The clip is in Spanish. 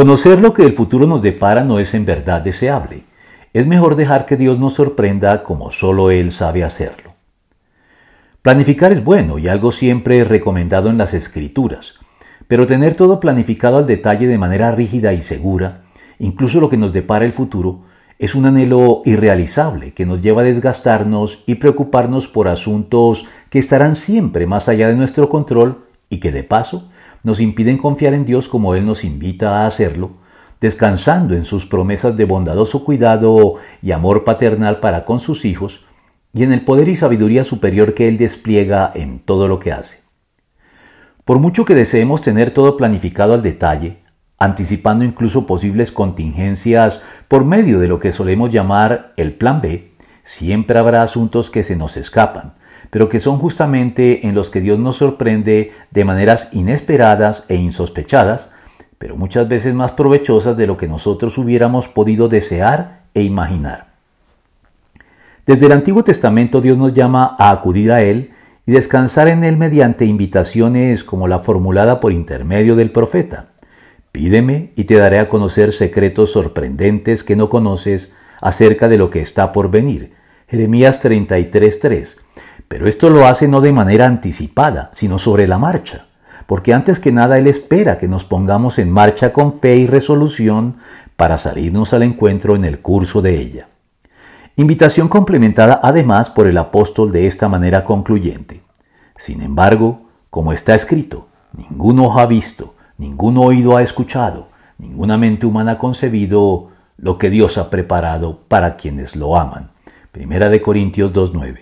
Conocer lo que el futuro nos depara no es en verdad deseable. Es mejor dejar que Dios nos sorprenda como solo Él sabe hacerlo. Planificar es bueno y algo siempre recomendado en las escrituras, pero tener todo planificado al detalle de manera rígida y segura, incluso lo que nos depara el futuro, es un anhelo irrealizable que nos lleva a desgastarnos y preocuparnos por asuntos que estarán siempre más allá de nuestro control y que de paso nos impiden confiar en Dios como Él nos invita a hacerlo, descansando en sus promesas de bondadoso cuidado y amor paternal para con sus hijos, y en el poder y sabiduría superior que Él despliega en todo lo que hace. Por mucho que deseemos tener todo planificado al detalle, anticipando incluso posibles contingencias por medio de lo que solemos llamar el plan B, siempre habrá asuntos que se nos escapan, pero que son justamente en los que Dios nos sorprende de maneras inesperadas e insospechadas, pero muchas veces más provechosas de lo que nosotros hubiéramos podido desear e imaginar. Desde el Antiguo Testamento Dios nos llama a acudir a Él y descansar en Él mediante invitaciones como la formulada por intermedio del profeta. Pídeme y te daré a conocer secretos sorprendentes que no conoces acerca de lo que está por venir. Jeremías 33:3. Pero esto lo hace no de manera anticipada, sino sobre la marcha, porque antes que nada Él espera que nos pongamos en marcha con fe y resolución para salirnos al encuentro en el curso de ella. Invitación complementada además por el apóstol de esta manera concluyente. Sin embargo, como está escrito, ningún ojo ha visto, ningún oído ha escuchado, ninguna mente humana ha concebido lo que Dios ha preparado para quienes lo aman. Primera de Corintios 2.9.